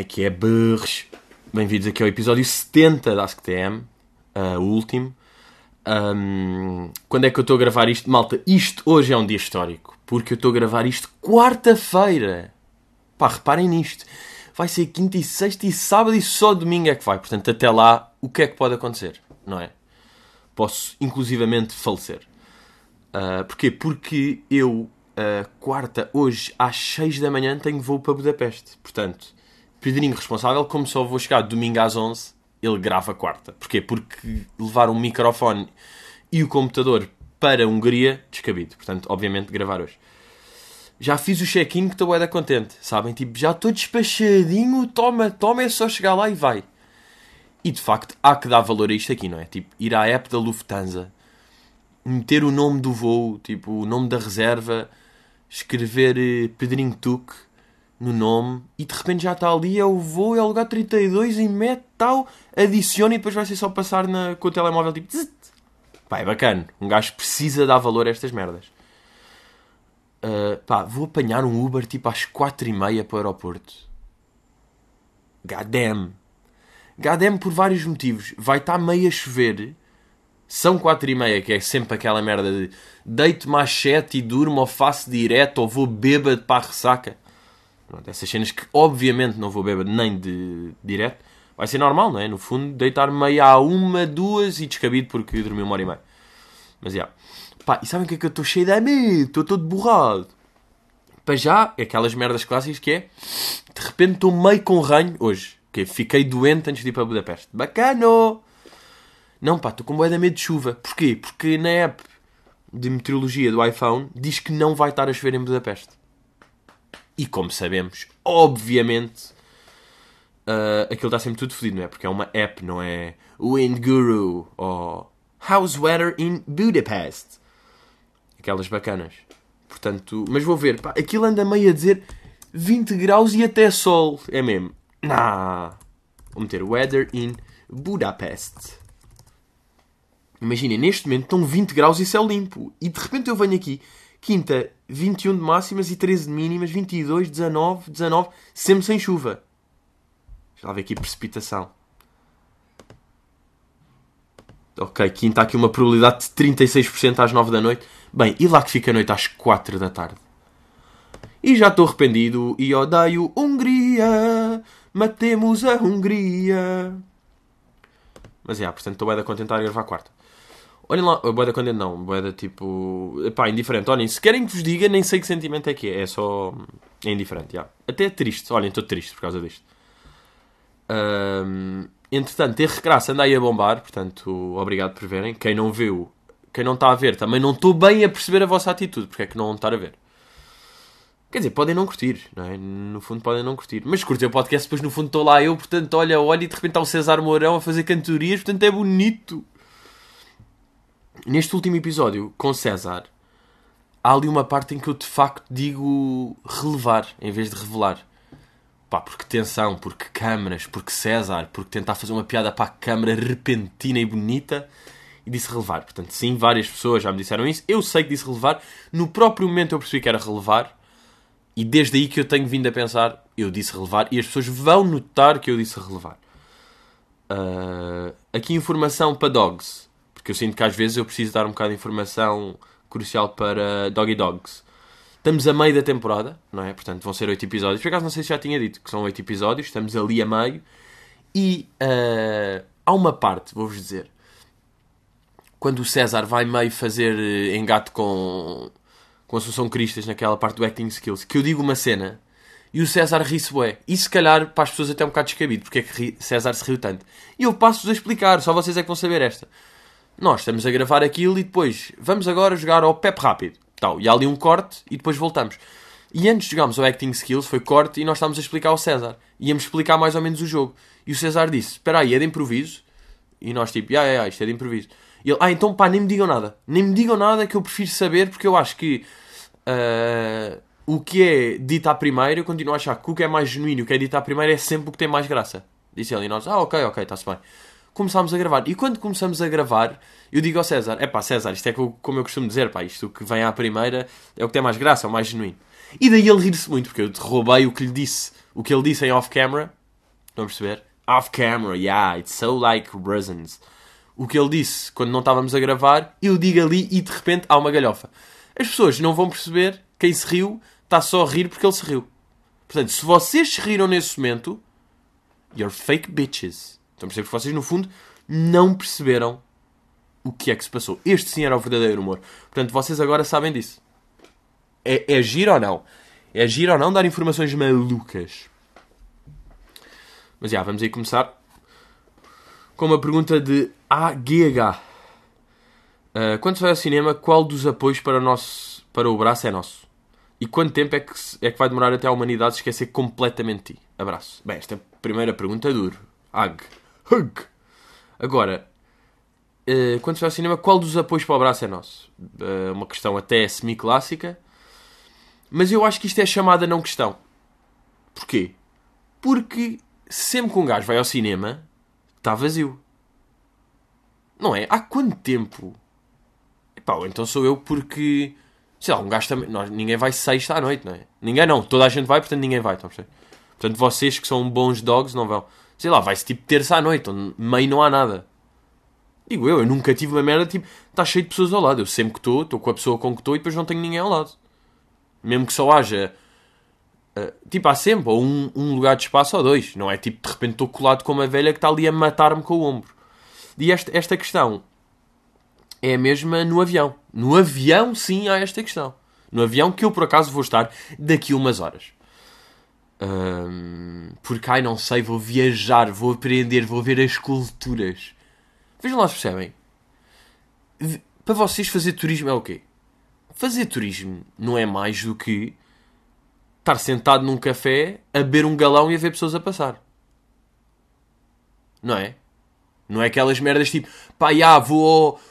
é que é, burros? Bem-vindos aqui ao episódio 70 da AskTM, uh, o último. Um, quando é que eu estou a gravar isto? Malta, isto hoje é um dia histórico, porque eu estou a gravar isto quarta-feira. Pá, reparem nisto. Vai ser quinta e sexta e sábado e só domingo é que vai. Portanto, até lá, o que é que pode acontecer? Não é? Posso, inclusivamente, falecer. Uh, porquê? Porque eu uh, quarta, hoje, às 6 da manhã, tenho voo para Budapeste. Portanto, Pedrinho responsável, como só vou chegar domingo às 11, ele grava quarta. Porquê? Porque levar um microfone e o computador para a Hungria, descabido. Portanto, obviamente, gravar hoje. Já fiz o check-in que estou da contente, sabem? Tipo, já estou despachadinho, toma, toma, é só chegar lá e vai. E de facto, há que dar valor a isto aqui, não é? Tipo, ir à app da Lufthansa, meter o nome do voo, tipo, o nome da reserva, escrever eh, Pedrinho Tuque no nome e de repente já está ali, é o voo, é o lugar 32 e mete tal, adiciona e depois vai ser só passar na, com o telemóvel tipo. Zzz. Pá, é bacana. Um gajo precisa dar valor a estas merdas. Uh, pá, vou apanhar um Uber tipo às 4h30 para o aeroporto. Goddamn. Goddamn por vários motivos. Vai estar meio a chover são 4 e meia, que é sempre aquela merda de deito mais 7 e durmo ou faço direto ou vou bêbado para a ressaca. Pronto, essas cenas que obviamente não vou bêbado nem de direto. Vai ser normal, não é? No fundo, deitar meia a uma, duas e descabido porque dormi uma hora e meia. Mas já. Yeah. Pá, e sabem o que é que eu estou cheio de medo? Estou todo borrado. Para já, é aquelas merdas clássicas que é de repente estou meio com ranho hoje. Que fiquei doente antes de ir para Budapeste. Bacano! Não, pá, estou com boia de medo de chuva. Porquê? Porque na app de meteorologia do iPhone diz que não vai estar a chover em Budapeste. E como sabemos, obviamente, uh, aquilo está sempre tudo fodido, não é? Porque é uma app, não é Wind Guru ou How's Weather in Budapest. Aquelas bacanas. Portanto, mas vou ver, pá, aquilo anda meio a dizer 20 graus e até sol. É mesmo. Nah. Vou meter Weather in Budapest. Imaginem, neste momento estão 20 graus e céu limpo. E de repente eu venho aqui, quinta, 21 de máximas e 13 de mínimas, 22, 19, 19, sempre sem chuva. Já vê aqui precipitação. Ok, quinta aqui uma probabilidade de 36% às 9 da noite. Bem, e lá que fica a noite às 4 da tarde. E já estou arrependido e odeio Hungria. Matemos a Hungria. Mas é, portanto estou bem a contentar a gravar quarta. Olhem lá, boeda contente não, boeda tipo. pá, indiferente. Olhem, se querem que vos diga, nem sei que sentimento é que é. É só. É indiferente, já. Até é triste. Olhem, estou triste por causa disto. Um, entretanto, ter recraça anda aí a bombar, portanto, obrigado por verem. Quem não viu, quem não está a ver, também não estou bem a perceber a vossa atitude, porque é que não estar a ver. Quer dizer, podem não curtir, não é? No fundo podem não curtir. Mas curtir o podcast, depois no fundo estou lá eu, portanto, olha, olha, e de repente está o César Mourão a fazer cantorias, portanto é bonito. Neste último episódio, com César, há ali uma parte em que eu de facto digo relevar em vez de revelar. Pá, porque tensão, porque câmaras, porque César, porque tentar fazer uma piada para a câmara repentina e bonita e disse relevar. Portanto, sim, várias pessoas já me disseram isso. Eu sei que disse relevar. No próprio momento eu percebi que era relevar. E desde aí que eu tenho vindo a pensar, eu disse relevar. E as pessoas vão notar que eu disse relevar. Uh, aqui informação para dogs. Porque eu sinto que às vezes eu preciso dar um bocado de informação crucial para Doggy Dogs. Estamos a meio da temporada, não é? Portanto, vão ser oito episódios. Por acaso não sei se já tinha dito que são oito episódios. Estamos ali a meio. E uh, há uma parte, vou-vos dizer. Quando o César vai meio fazer eh, engate com, com a Assunção Cristas naquela parte do acting skills, que eu digo uma cena e o César ri-se bué. E se calhar para as pessoas até um bocado descabido, porque é que César se riu tanto. E eu passo-vos a explicar, só vocês é que vão saber esta. Nós estamos a gravar aquilo e depois vamos agora jogar ao Pep Rápido. Tal. E há ali um corte e depois voltamos. E antes de jogarmos ao Acting Skills, foi corte e nós estávamos a explicar ao César. Íamos explicar mais ou menos o jogo. E o César disse: Espera aí, é de improviso? E nós tipo: Ya, ya, ya, isto é de improviso. E ele: Ah, então pá, nem me digam nada. Nem me digam nada que eu prefiro saber porque eu acho que uh, o que é dito à primeira, eu continuo a achar que o que é mais genuíno, o que é dito à primeira é sempre o que tem mais graça. Disse ele e nós: Ah, ok, ok, está-se bem começámos a gravar. E quando começamos a gravar, eu digo ao César: é pá, César, isto é como eu costumo dizer, pá, isto que vem à primeira é o que tem mais graça, é o mais genuíno. E daí ele rir-se muito, porque eu roubei o que lhe disse, o que ele disse em off-camera, Estão a perceber? Off camera, yeah, it's so like resins. O que ele disse quando não estávamos a gravar, eu digo ali e de repente há uma galhofa. As pessoas não vão perceber quem se riu está só a rir porque ele se riu. Portanto, se vocês se riram nesse momento, you're fake bitches. Estão a perceber? Vocês, no fundo, não perceberam o que é que se passou. Este sim era o verdadeiro humor. Portanto, vocês agora sabem disso. É, é giro ou não? É giro ou não dar informações malucas? Mas já, vamos aí começar com uma pergunta de AGH. Uh, quando se vai ao cinema, qual dos apoios para o, nosso, para o braço é nosso? E quanto tempo é que, é que vai demorar até a humanidade esquecer completamente de ti? Abraço. Bem, esta primeira pergunta é duro. Ag. Agora, uh, quando se vai ao cinema, qual dos apoios para o braço é nosso? Uh, uma questão até semi-clássica. Mas eu acho que isto é chamada não questão. Porquê? Porque sempre que um gajo vai ao cinema, está vazio. Não é? Há quanto tempo? Epá, então sou eu porque... Sei lá, um gajo também... Nós, ninguém vai sexta à noite, não é? Ninguém não. Toda a gente vai, portanto ninguém vai. Portanto, vocês que são bons dogs não vão. Sei lá, vai-se tipo terça à noite, onde meio não há nada. Digo eu, eu nunca tive uma merda tipo... Está cheio de pessoas ao lado. Eu sempre que estou, estou com a pessoa com que estou e depois não tenho ninguém ao lado. Mesmo que só haja... Uh, tipo, há sempre ou um, um lugar de espaço ou dois. Não é tipo, de repente estou colado com uma velha que está ali a matar-me com o ombro. E esta, esta questão é a mesma no avião. No avião, sim, há esta questão. No avião que eu, por acaso, vou estar daqui umas horas. Um, porque, ai, não sei, vou viajar, vou aprender, vou ver as culturas. Vejam lá se percebem. Para vocês, fazer turismo é o quê? Fazer turismo não é mais do que estar sentado num café a beber um galão e a ver pessoas a passar. Não é? Não é aquelas merdas tipo, pá, já, vou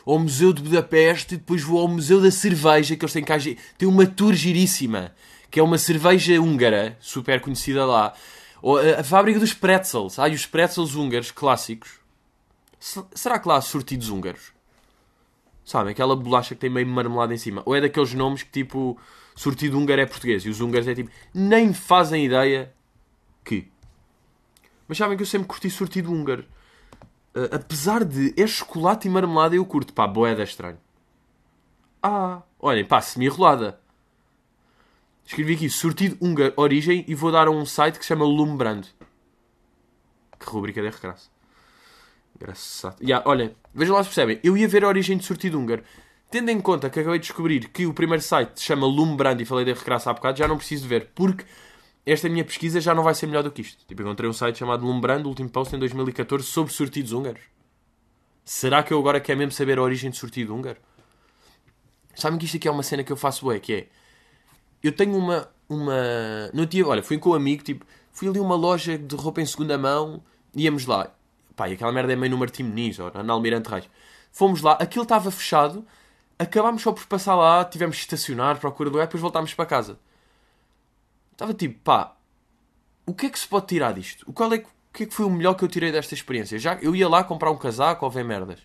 ao, ao, Museu de Budapeste e depois vou ao Museu da Cerveja, que eles têm cá. Tem uma tour giríssima, que é uma cerveja húngara, super conhecida lá. Ou a, a fábrica dos pretzels. Ai, os pretzels húngaros clássicos. será que lá há sortidos húngaros? Sabem, aquela bolacha que tem meio marmelada em cima. Ou é daqueles nomes que tipo, sortido húngaro é português e os húngaros é tipo, nem fazem ideia que. Mas sabem que eu sempre curti sortido húngaro. Uh, apesar de é chocolate e marmelada, eu curto. Pá, boeda estranho. Ah, olhem, pá, semi-rolada. Escrevi aqui, sortido húngaro, origem, e vou dar a um site que se chama Lumbrando. Que rubrica de recrasso. Engraçado. Yeah, olhem, vejam lá se percebem. Eu ia ver a origem de sortido húngaro. Tendo em conta que acabei de descobrir que o primeiro site se chama Lumbrando e falei de recrasso há bocado, já não preciso de ver. Porque esta minha pesquisa já não vai ser melhor do que isto. Tipo, encontrei um site chamado Lumbrando, o último post em 2014, sobre sortidos húngaros. Será que eu agora quero mesmo saber a origem de sortido húngaro? Sabem que isto aqui é uma cena que eu faço bué, que é... Eu tenho uma... uma... No dia, olha, fui com um amigo, tipo... Fui ali uma loja de roupa em segunda mão, íamos lá. Pá, e aquela merda é meio no Martim Muniz, na Almirante Reis. Fomos lá, aquilo estava fechado, acabámos só por passar lá, tivemos que estacionar, procura lugar, depois voltámos para casa. Estava tipo, pá, o que é que se pode tirar disto? O, qual é, o que é que foi o melhor que eu tirei desta experiência? Já, eu ia lá comprar um casaco ou ver merdas.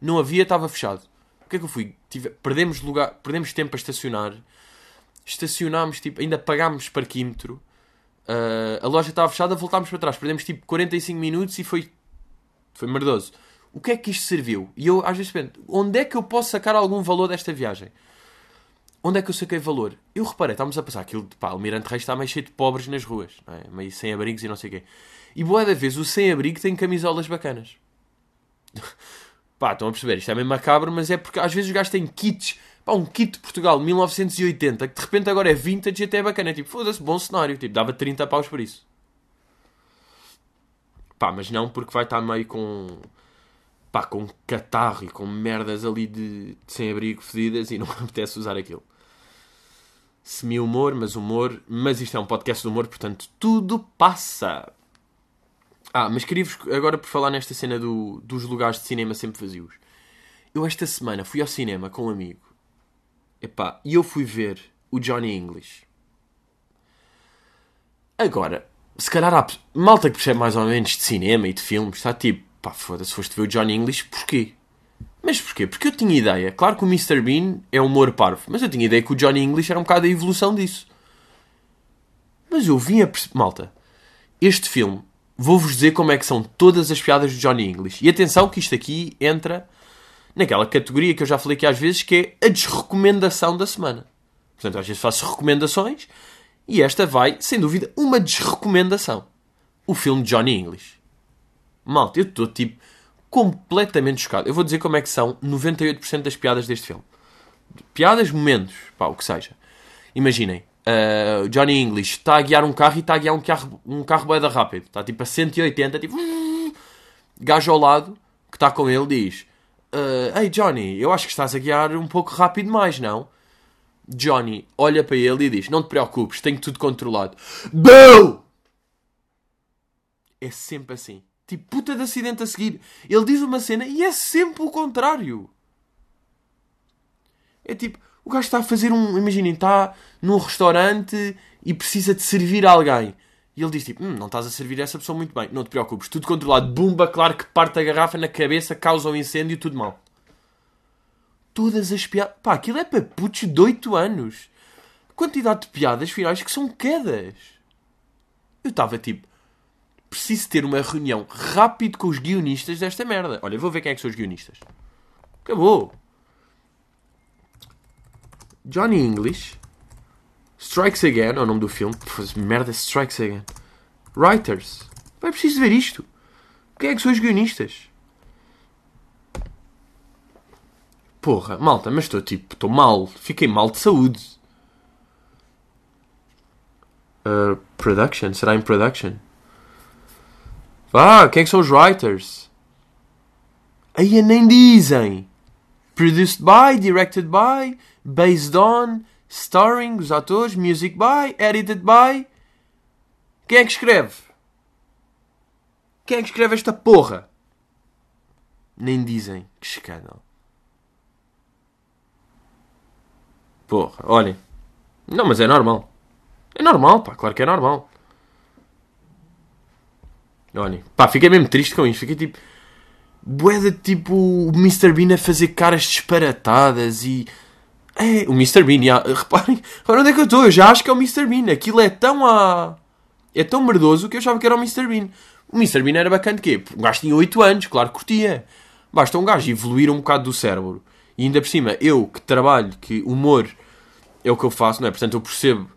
Não havia, estava fechado. O que é que eu fui? Tive, perdemos, lugar, perdemos tempo a estacionar. Estacionámos, tipo, ainda pagámos parquímetro. Uh, a loja estava fechada, voltámos para trás. Perdemos tipo 45 minutos e foi, foi merdoso. O que é que isto serviu? E eu às vezes penso, onde é que eu posso sacar algum valor desta viagem? Onde é que eu saquei valor? Eu reparei, estávamos a passar aquilo, pá, o Mirante Reis está meio cheio de pobres nas ruas, é? meio sem abrigos e não sei o quê. E boa da vez, o sem abrigo tem camisolas bacanas. pá, estão a perceber, isto é meio macabro, mas é porque às vezes os gajos têm kits, pá, um kit de Portugal de 1980, que de repente agora é vintage e até é bacana. É tipo, foda-se, bom cenário, tipo, dava 30 paus por isso. Pá, mas não porque vai estar meio com pá, com catarro e com merdas ali de, de sem-abrigo fedidas e não apetece usar aquilo semi-humor, mas humor. Mas isto é um podcast de humor, portanto tudo passa. Ah, mas queria-vos agora por falar nesta cena do, dos lugares de cinema sempre vazios. Eu esta semana fui ao cinema com um amigo. Epá, e eu fui ver o Johnny English. Agora, se calhar há malta que percebe mais ou menos de cinema e de filmes, está tipo, pá, foda-se, foste ver o Johnny English, porquê? Mas porquê? Porque eu tinha ideia. Claro que o Mr. Bean é humor parvo, mas eu tinha ideia que o Johnny English era um bocado a evolução disso. Mas eu vim a perceber. Malta, este filme vou-vos dizer como é que são todas as piadas de Johnny English. E atenção que isto aqui entra naquela categoria que eu já falei aqui às vezes, que é a desrecomendação da semana. Portanto, às vezes faço recomendações e esta vai, sem dúvida, uma desrecomendação. O filme de Johnny English. Malta, eu estou tipo completamente chocado. Eu vou dizer como é que são 98% das piadas deste filme. Piadas, momentos, pá, o que seja. Imaginem, uh, Johnny English está a guiar um carro e está a guiar um carro, um carro bem rápido. Está tipo a 180, tipo... Gajo ao lado, que está com ele, diz... Uh, Ei Johnny, eu acho que estás a guiar um pouco rápido mais, não? Johnny olha para ele e diz: Não te preocupes, tenho tudo controlado. BOOM! É sempre assim. Tipo, puta de acidente a seguir. Ele diz uma cena e é sempre o contrário. É tipo, o gajo está a fazer um. Imaginem, está num restaurante e precisa de servir alguém. E ele diz tipo, hum, não estás a servir essa pessoa muito bem. Não te preocupes, tudo controlado. Bumba, claro que parte a garrafa na cabeça, causa um incêndio, tudo mal todas as piadas. Pá, aquilo é para putos de 8 anos. Quantidade de piadas finais que são quedas. Eu estava tipo. Preciso ter uma reunião rápido com os guionistas desta merda. Olha, vou ver quem é que são os guionistas. Acabou. Johnny English. Strikes Again é o nome do filme. Merda, Strikes Again. Writers. Vai preciso ver isto. Quem é que são os guionistas? Porra, malta, mas estou tipo, estou mal. Fiquei mal de saúde. Uh, production? Será em production? Ah, quem é que são os writers? Aí nem dizem. Produced by, directed by, based on, starring, os atores, music by, edited by. Quem é que escreve? Quem é que escreve esta porra? Nem dizem. Que escândalo. Porra, olhem. Não, mas é normal. É normal, pá, claro que é normal. Olhem, pá, fiquei mesmo triste com isto. Fiquei tipo. Boeda tipo o Mr. Bean a fazer caras disparatadas e. É, o Mr. Bean, já, reparem, agora onde é que eu estou? Eu já acho que é o Mr. Bean. Aquilo é tão a. É tão merdoso que eu achava que era o Mr. Bean. O Mr. Bean era bacana de quê? Um gajo tinha 8 anos, claro que curtia. Basta um gajo evoluir um bocado do cérebro. E ainda por cima, eu que trabalho, que humor é o que eu faço, não é? Portanto, eu percebo.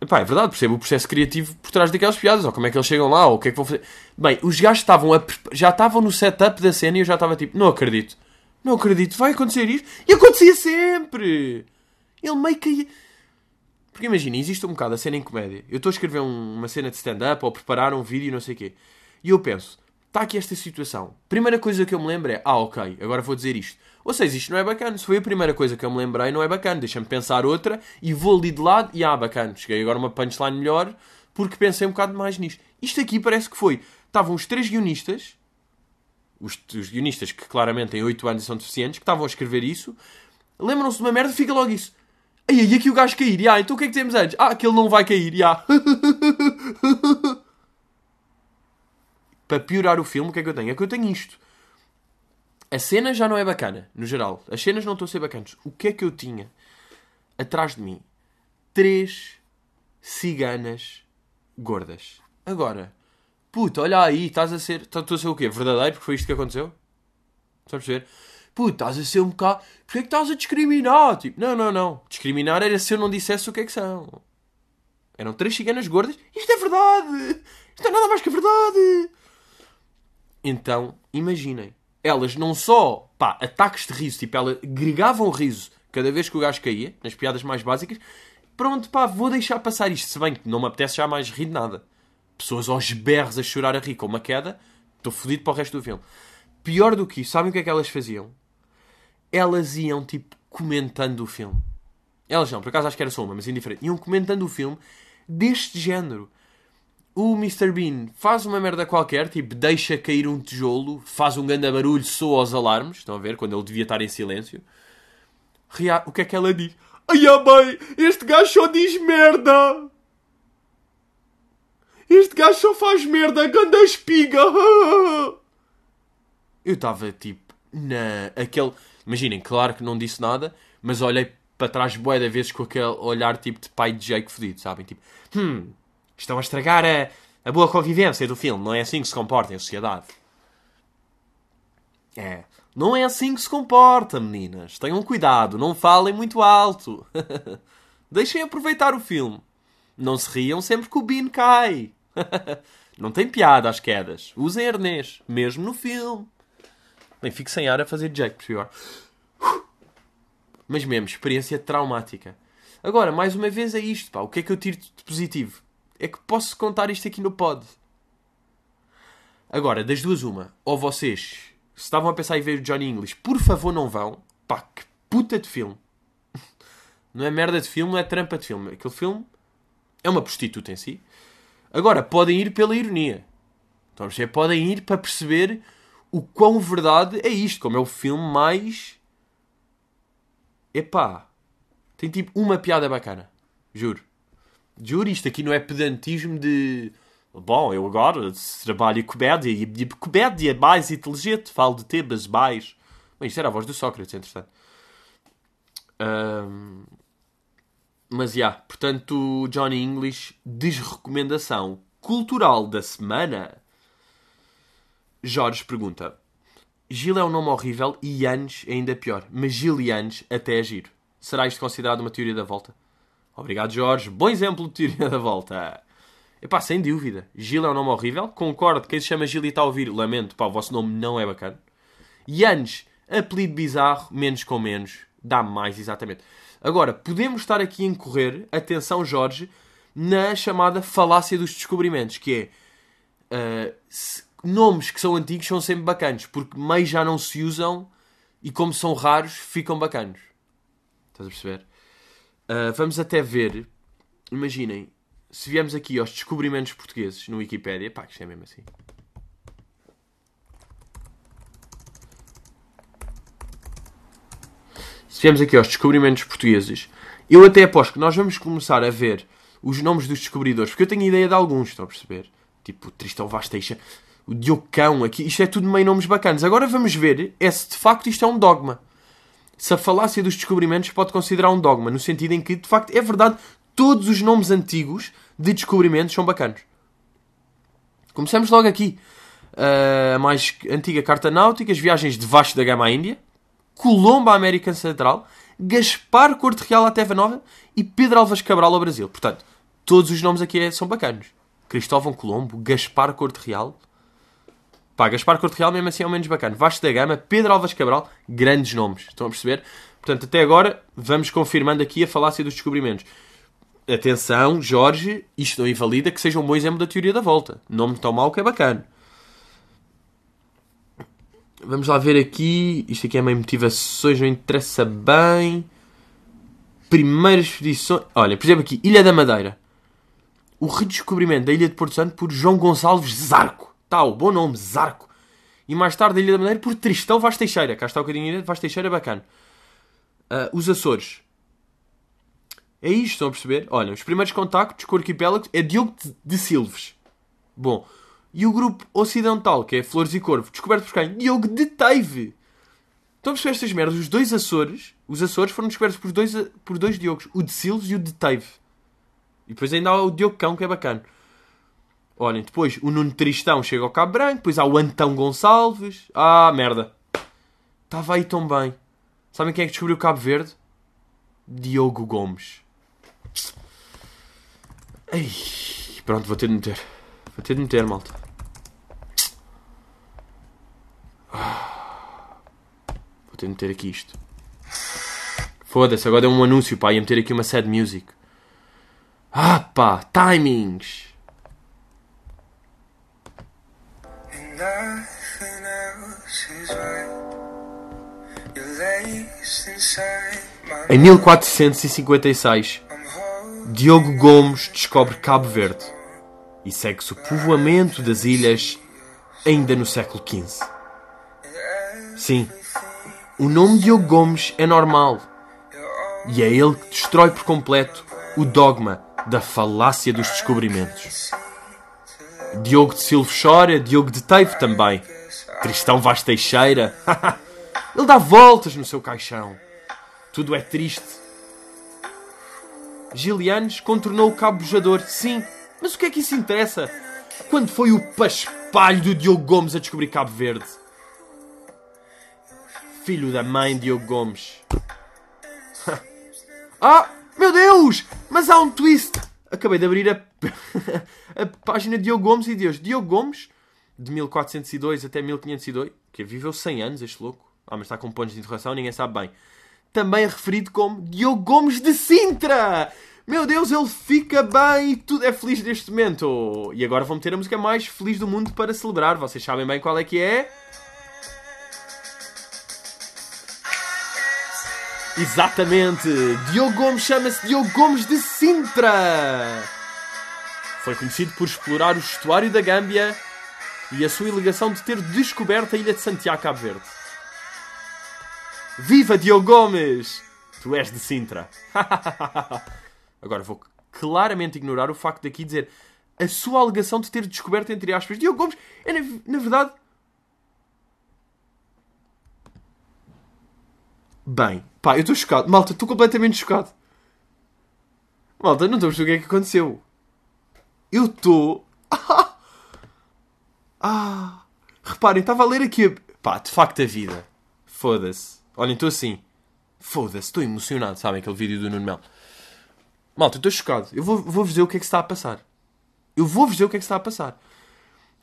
Epá, é verdade, percebo o processo criativo por trás daquelas piadas, ou como é que eles chegam lá, ou o que é que vão fazer. Bem, os gajos estavam a, já estavam no setup da cena e eu já estava tipo, não acredito, não acredito, vai acontecer isto. E acontecia sempre! Ele meio que. Porque imagina, existe um bocado a cena em comédia. Eu estou a escrever um, uma cena de stand-up ou preparar um vídeo não sei o quê. E eu penso, está aqui esta situação. Primeira coisa que eu me lembro é, ah, ok, agora vou dizer isto. Ou seja, isto não é bacana. Se foi a primeira coisa que eu me lembrei, não é bacana. Deixa-me pensar outra e vou ali de lado e ah, bacana. Cheguei agora uma punchline melhor porque pensei um bocado mais nisto. Isto aqui parece que foi. Estavam os três guionistas, os, os guionistas que claramente têm 8 anos e são deficientes, que estavam a escrever isso, lembram-se de uma merda, fica logo isso. Aí, e aqui o gajo cair, ah, então o que é que temos antes? Ah, que ele não vai cair, ah. Para piorar o filme, o que é que eu tenho? É que eu tenho isto. A cena já não é bacana, no geral. As cenas não estão a ser bacanas. O que é que eu tinha atrás de mim? Três ciganas gordas. Agora, puta, olha aí, estás a ser. Estás a ser o quê? Verdadeiro? Porque foi isto que aconteceu? Estás a perceber? Puta, estás a ser um bocado. Porquê é que estás a discriminar? Tipo, não, não, não. Discriminar era se eu não dissesse o que é que são. Eram três ciganas gordas. Isto é verdade! Isto é nada mais que verdade! Então, imaginem elas não só, pá, ataques de riso, tipo, elas gregavam riso cada vez que o gajo caía, nas piadas mais básicas, pronto, pá, vou deixar passar isto, se bem que não me apetece já mais rir de nada. Pessoas aos berros a chorar a rir com uma queda, estou fodido para o resto do filme. Pior do que isso, sabem o que é que elas faziam? Elas iam, tipo, comentando o filme. Elas não, por acaso acho que era só uma, mas indiferente. Iam comentando o filme deste género o Mr. Bean faz uma merda qualquer, tipo, deixa cair um tijolo, faz um grande barulho, soa aos alarmes, estão a ver? Quando ele devia estar em silêncio. O que é que ela diz? Ai, bem, este gajo só diz merda! Este gajo só faz merda, ganda espiga! Eu estava, tipo, na... aquele... Imaginem, claro que não disse nada, mas olhei para trás bué de vezes com aquele olhar, tipo, de pai de Jake fodido, sabem? Tipo, hum... Estão a estragar a. A boa convivência do filme. Não é assim que se comporta em sociedade. É. Não é assim que se comporta, meninas. Tenham cuidado. Não falem muito alto. Deixem aproveitar o filme. Não se riam sempre que o Bean cai. Não tem piada às quedas. Usem hernês. Mesmo no filme. Bem, fico sem ar a fazer Jack, por pior. Mas mesmo, experiência traumática. Agora, mais uma vez é isto, pá. O que é que eu tiro de positivo? É que posso contar isto aqui no pod. Agora, das duas uma. Ou vocês, se estavam a pensar em ver o Johnny English, por favor não vão. Pá, que puta de filme. Não é merda de filme, não é trampa de filme. Aquele filme é uma prostituta em si. Agora, podem ir pela ironia. Então, podem ir para perceber o quão verdade é isto. Como é o filme mais. Epá. Tem tipo uma piada bacana. Juro. Juro, isto aqui não é pedantismo de. Bom, eu agora trabalho comédia e comédia mais inteligente. Falo de temas mais. Bem, isto era a voz do Sócrates, entretanto. Um... Mas, já, yeah, portanto, Johnny English, desrecomendação cultural da semana. Jorge pergunta: Gil é um nome horrível e Yanes é ainda pior, mas Gil e Yanes até é giro. Será isto considerado uma teoria da volta? Obrigado, Jorge. Bom exemplo de teoria da volta. Epá, sem dúvida. Gil é um nome horrível. Concordo. Quem se chama Gil e está a ouvir, lamento. Pá, o vosso nome não é bacana. Yanes, apelido bizarro, menos com menos. Dá mais, exatamente. Agora, podemos estar aqui a incorrer, atenção Jorge, na chamada falácia dos descobrimentos, que é... Uh, se, nomes que são antigos são sempre bacanos, porque meios já não se usam e como são raros, ficam bacanos. Estás a perceber? Uh, vamos até ver, imaginem, se viemos aqui aos descobrimentos portugueses no Wikipedia, pá, que isto é mesmo assim. Se aqui aos descobrimentos portugueses, eu até aposto que nós vamos começar a ver os nomes dos descobridores, porque eu tenho ideia de alguns, estão a perceber? Tipo, Tristão Vasteixa, o Diocão, aqui, isto é tudo meio nomes bacanas. Agora vamos ver é se de facto isto é um dogma. Se a falácia dos descobrimentos pode considerar um dogma, no sentido em que, de facto, é verdade, todos os nomes antigos de descobrimentos são bacanos. Começamos logo aqui. Uh, a mais antiga carta náutica, as viagens de Vasco da Gama à Índia. Colombo à América Central, Gaspar Corte Real à Terra Nova e Pedro Alves Cabral ao Brasil. Portanto, todos os nomes aqui é- são bacanos. Cristóvão Colombo, Gaspar Corte Real. Pá, Gaspar Corte Real mesmo assim é o menos bacana. Vasco da Gama, Pedro Alves Cabral, grandes nomes. Estão a perceber? Portanto, até agora, vamos confirmando aqui a falácia dos descobrimentos. Atenção, Jorge, isto não invalida que seja um bom exemplo da teoria da volta. Nome tão mau que é bacana. Vamos lá ver aqui. Isto aqui é meio motivações, não interessa bem. Primeiras expedições. Olha, por exemplo, aqui, Ilha da Madeira. O redescobrimento da Ilha de Porto Santo por João Gonçalves Zarco. Tal, bom nome, Zarco. E mais tarde a Ilha da Madeira por Tristão Vaz Teixeira. Cá está o bocadinho de Vaz Teixeira, bacana. Uh, os Açores. É isto, estão a perceber? Olha, os primeiros contactos com o arquipélago é Diogo de Silves. Bom, e o grupo ocidental, que é Flores e Corvo, descoberto por quem? Diogo de Teive. Estão a perceber estas merdas? Os dois Açores, os Açores foram descobertos por dois, por dois Diogos, o de Silves e o de Teive. E depois ainda há o Diogo Cão, que é bacana. Olhem, depois o Nuno Tristão chega ao Cabo Branco, depois há o Antão Gonçalves. Ah, merda. Estava aí tão bem. Sabem quem é que descobriu o Cabo Verde? Diogo Gomes. Pronto, vou ter de meter. Vou ter de meter, malta. Vou ter de meter aqui isto. Foda-se, agora é um anúncio, pá. Ia meter aqui uma sad music. Ah, pá, timings. Em 1456, Diogo Gomes descobre Cabo Verde e segue-se o povoamento das ilhas ainda no século XV. Sim, o nome Diogo Gomes é normal. E é ele que destrói por completo o dogma da falácia dos descobrimentos. Diogo de Silva chora, Diogo de Teive também. Tristão Vaz Teixeira. ele dá voltas no seu caixão. Tudo é triste. Gilianes contornou o cabo bujador, sim. Mas o que é que isso interessa? Quando foi o paspalho do Diogo Gomes a descobrir Cabo Verde? Filho da mãe Diogo Gomes. ah, meu Deus! Mas há um twist! Acabei de abrir a, a página de Diogo Gomes e Deus. Diogo Gomes, de 1402 até 1502, que viveu 100 anos, este louco. Ah, mas está com pontos de interrogação, ninguém sabe bem. Também é referido como Diogo Gomes de Sintra! Meu Deus, ele fica bem e tudo é feliz neste momento. E agora vou meter a música mais feliz do mundo para celebrar. Vocês sabem bem qual é que é? Exatamente! Diogo Gomes chama-se Diogo Gomes de Sintra! Foi conhecido por explorar o estuário da Gâmbia e a sua alegação de ter descoberto a ilha de Santiago Cabo Verde. Viva Diogo Gomes! Tu és de Sintra. Agora vou claramente ignorar o facto de aqui dizer a sua alegação de ter descoberto, entre aspas, Diogo Gomes é, na, na verdade. Bem, pá, eu estou chocado. Malta, estou completamente chocado. Malta, não estou a perceber o que é que aconteceu. Eu estou. Ah! Reparem, estava a ler aqui a. Pá, de facto a vida. Foda-se. Olhem, estou assim. Foda-se, estou emocionado, sabem? Aquele vídeo do Nuno Mel. Malta, estou chocado. Eu vou-vos vou dizer o que é que está a passar. Eu vou-vos dizer o que é que está a passar.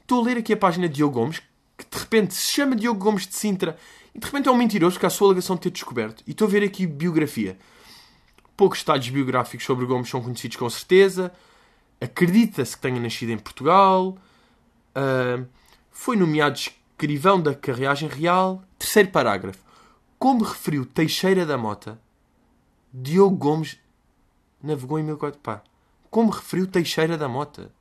Estou a ler aqui a página de Diogo Gomes, que de repente se chama Diogo Gomes de Sintra, e de repente é um mentiroso que a sua alegação de ter descoberto. E estou a ver aqui biografia. Poucos detalhes biográficos sobre Gomes são conhecidos com certeza. Acredita-se que tenha nascido em Portugal. Uh, foi nomeado escrivão da carreagem real. Terceiro parágrafo. Como referiu Teixeira da Mota, Diogo Gomes navegou em 1400. Pá, como referiu Teixeira da Mota.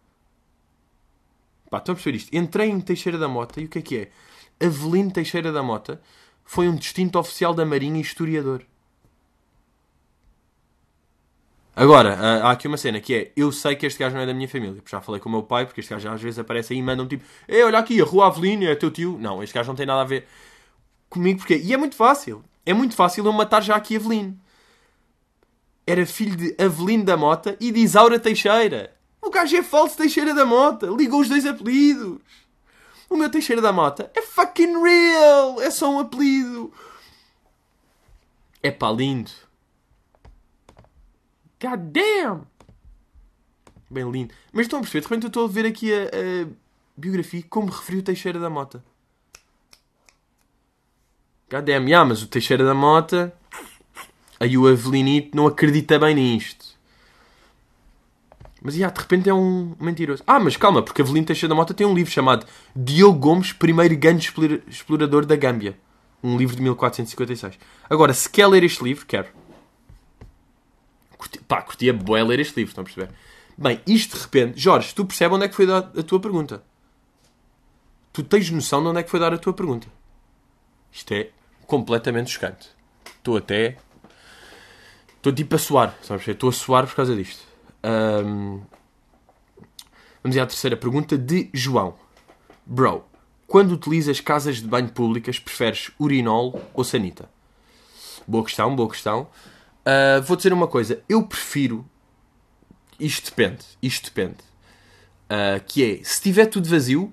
Pá, estão a perceber isto? Entrei em Teixeira da Mota e o que é que é? Avelino Teixeira da Mota foi um distinto oficial da Marinha e historiador. Agora, há aqui uma cena que é: eu sei que este gajo não é da minha família, já falei com o meu pai, porque este gajo às vezes aparece aí e manda um tipo: Ei, olha aqui, a Rua Avelino é teu tio. Não, este gajo não tem nada a ver comigo, porque. E é muito fácil. É muito fácil eu matar já aqui Avelino era filho de Avelino da Mota e de Isaura Teixeira. O gajo é falso Teixeira da Mota. Ligou os dois apelidos. O meu Teixeira da Mota é fucking real. É só um apelido. É pá, lindo. God damn. Bem lindo. Mas estão a perceber? De repente eu estou a ver aqui a, a biografia como referiu Teixeira da Mota. God damn. Yeah, mas o Teixeira da Mota Aí o Avelinito não acredita bem nisto. Mas, yeah, de repente é um mentiroso. Ah, mas calma, porque Avelino Teixeira da Mota tem um livro chamado Diogo Gomes, primeiro grande explorador da Gâmbia. Um livro de 1456. Agora, se quer ler este livro, quero. Curti, pá, curtia bué ler este livro, estão a perceber? Bem, isto de repente... Jorge, tu percebes onde é que foi dar a tua pergunta? Tu tens noção de onde é que foi dar a tua pergunta? Isto é completamente chocante. Estou até Estou tipo a suar, sabes? Estou a suar por causa disto. Um... Vamos à terceira pergunta de João. Bro, quando utilizas casas de banho públicas, preferes urinol ou sanita? Boa questão, boa questão. Uh, vou dizer uma coisa. Eu prefiro... Isto depende. Isto depende. Uh, que é, se tiver tudo vazio,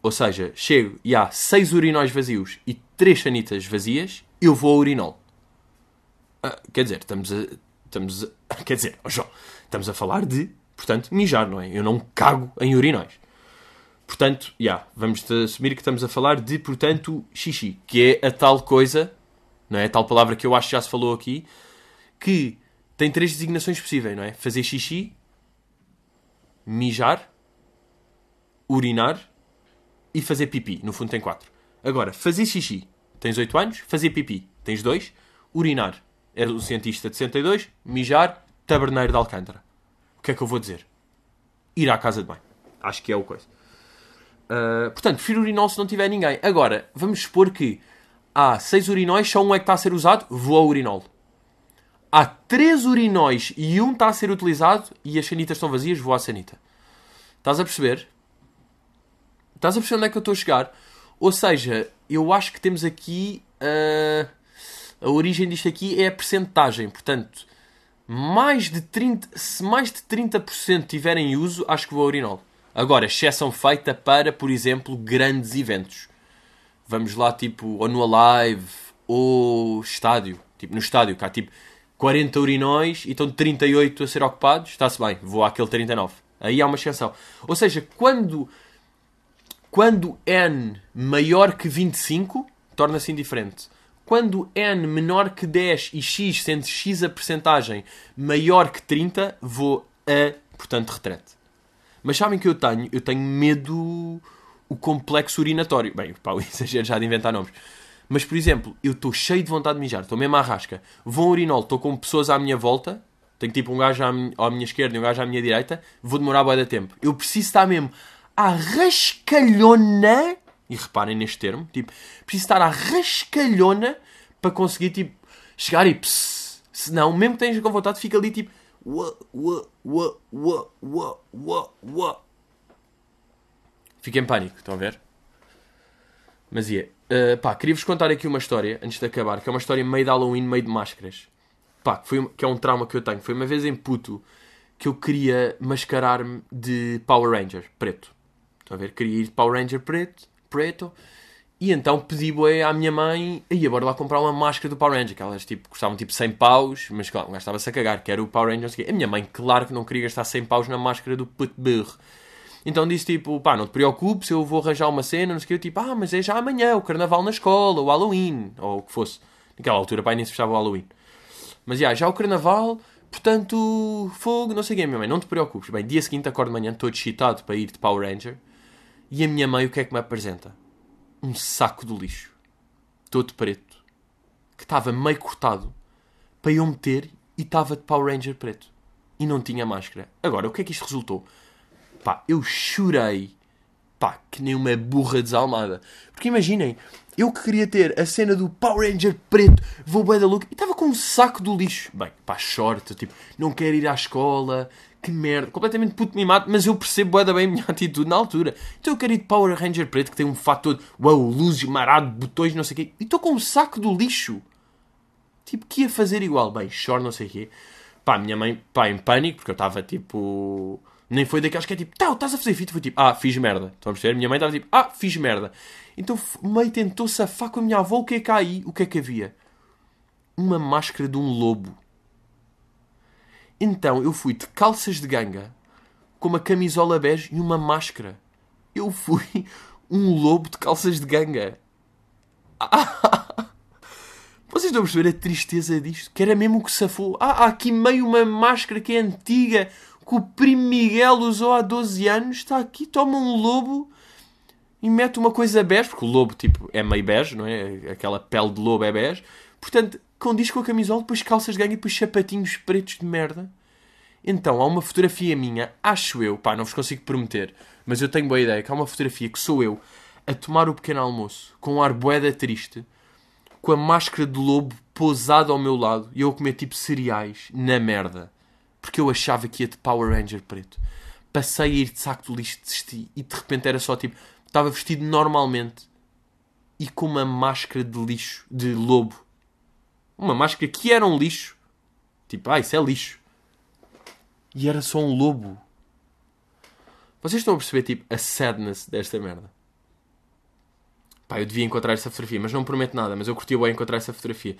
ou seja, chego e há seis urinóis vazios e três sanitas vazias, eu vou ao urinol. Ah, quer dizer, estamos a. Estamos a, quer dizer, João, estamos a falar de, portanto, mijar, não é? Eu não cago em urinóis. Portanto, já, yeah, vamos assumir que estamos a falar de, portanto, xixi, que é a tal coisa, não é? A tal palavra que eu acho que já se falou aqui, que tem três designações possíveis, não é? Fazer xixi, mijar, urinar e fazer pipi. No fundo tem quatro. Agora, fazer xixi, tens 8 anos, fazer pipi, tens 2, urinar, era o cientista de 62, mijar, taberneiro de Alcântara. O que é que eu vou dizer? Ir à casa de banho. Acho que é o coisa. Uh, portanto, prefiro urinol se não tiver ninguém. Agora, vamos supor que há seis urinóis, só um é que está a ser usado, vou ao urinol. Há três urinóis e um está a ser utilizado e as sanitas estão vazias, vou à sanita. Estás a perceber? Estás a perceber onde é que eu estou a chegar? Ou seja, eu acho que temos aqui... Uh a origem disto aqui é a percentagem. Portanto, mais de 30, se mais de 30% tiverem uso, acho que vou ao urinol. Agora, exceção feita para, por exemplo, grandes eventos. Vamos lá, tipo, ou no Alive, ou estádio. Tipo, no estádio, cá, tipo, 40 urinóis e estão 38 a ser ocupados, está-se bem, vou àquele 39. Aí há uma exceção. Ou seja, quando, quando n maior que 25, torna-se indiferente. Quando n menor que 10 e x, sendo x a percentagem maior que 30, vou a, portanto, retrete. Mas sabem que eu tenho? Eu tenho medo o complexo urinatório. Bem, pá, o exagero já de inventar nomes. Mas, por exemplo, eu estou cheio de vontade de mijar, estou mesmo à rasca. Vou a um urinol, estou com pessoas à minha volta, tenho tipo um gajo à minha, à minha esquerda e um gajo à minha direita, vou demorar bué de tempo. Eu preciso estar mesmo à rascalhona, e reparem neste termo, tipo, preciso estar à rascalhona para conseguir, tipo, chegar e pss, senão, mesmo que tenhas com vontade, fica ali tipo, uá, uá, uá, uá, uá, uá, uá. Fiquei em pânico, estão a ver? Mas ia. Uh, pá, queria-vos contar aqui uma história, antes de acabar, que é uma história meio de Halloween, meio de máscaras. Pá, que, foi, que é um trauma que eu tenho. Foi uma vez em puto que eu queria mascarar-me de Power Ranger preto. Estão a ver? Queria ir de Power Ranger preto, preto. E então pedi boi à minha mãe, e bora lá comprar uma máscara do Power Ranger, que elas tipo, custavam tipo 100 paus, mas claro, gastava-se a cagar, que era o Power Ranger. A minha mãe, claro que não queria gastar 100 paus na máscara do burro. Então disse tipo, pá, não te preocupes, eu vou arranjar uma cena, não sei o que. Eu tipo, ah, mas é já amanhã, o carnaval na escola, o Halloween, ou o que fosse. Naquela altura, pá, nem se fechava o Halloween. Mas já, já o carnaval, portanto, fogo, não sei o que, minha mãe, não te preocupes. Bem, dia seguinte acordo de manhã, todo excitado para ir de Power Ranger. E a minha mãe, o que é que me apresenta? Um saco de lixo, todo preto, que estava meio cortado, para eu meter e estava de Power Ranger preto. E não tinha máscara. Agora, o que é que isto resultou? Pá, eu chorei. Pá, que nem uma burra desalmada. Porque imaginem, eu que queria ter a cena do Power Ranger preto, vou bem da louca, e estava com um saco do lixo. Bem, pá, short, tipo, não quero ir à escola, que merda, completamente puto mimado, mas eu percebo bem, bem a minha atitude na altura. Então eu quero ir de Power Ranger preto, que tem um fato todo, uau, luzes, marado, botões, não sei o quê, e estou com um saco do lixo. Tipo, que ia fazer igual? Bem, short, não sei o quê. Pá, minha mãe, pá, em pânico, porque eu estava tipo nem foi daqueles que é tipo, tá, estás a fazer fita. Foi tipo, ah, fiz merda. Estão a perceber? Minha mãe estava tipo, ah, fiz merda. Então meio tentou safar com a minha avó. O que é que há aí? O que é que havia? Uma máscara de um lobo. Então eu fui de calças de ganga, com uma camisola bege e uma máscara. Eu fui um lobo de calças de ganga. Vocês estão a perceber a tristeza disto? Que era mesmo o que safou. Ah, há aqui meio uma máscara que é antiga que o primo Miguel usou há 12 anos, está aqui, toma um lobo e mete uma coisa bege, porque o lobo tipo, é meio bege, não é? Aquela pele de lobo é bege. Portanto, condiz com a camisola, depois calças de gangue e depois sapatinhos pretos de merda. Então, há uma fotografia minha, acho eu, pá, não vos consigo prometer, mas eu tenho boa ideia, que há uma fotografia que sou eu a tomar o pequeno almoço, com um ar boeda triste, com a máscara de lobo pousada ao meu lado e eu a comer tipo cereais na merda porque eu achava que ia de Power Ranger preto. Passei a ir de saco de lixo, desisti e de repente era só tipo, estava vestido normalmente e com uma máscara de lixo, de lobo. Uma máscara que era um lixo. Tipo, ah, isso é lixo. E era só um lobo. Vocês estão a perceber, tipo, a sadness desta merda? Pá, eu devia encontrar essa fotografia, mas não prometo nada. Mas eu curti bem encontrar essa fotografia.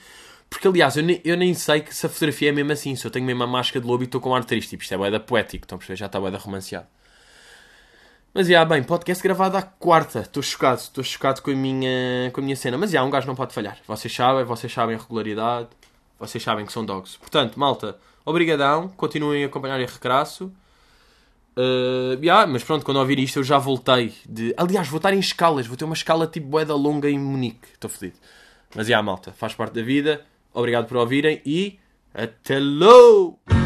Porque, aliás, eu nem, eu nem sei que se a fotografia é mesmo assim. Se eu tenho mesmo a máscara de lobo e estou com um ar triste. Tipo, isto é boeda poético. Estão a perceber? Já está boeda romanceado. Mas, já, bem, podcast gravado à quarta. Estou chocado. Estou chocado com a minha, com a minha cena. Mas, já, um gajo não pode falhar. Vocês sabem, vocês sabem a regularidade. Vocês sabem que são dogs. Portanto, malta, obrigadão. Continuem a acompanhar em recrasso. Uh, yeah, mas pronto, quando ouvir isto eu já voltei. De... Aliás, vou estar em escalas. Vou ter uma escala tipo boeda longa em Munique. Estou fodido. Mas, já, malta, faz parte da vida. Obrigado por ouvirem e até logo!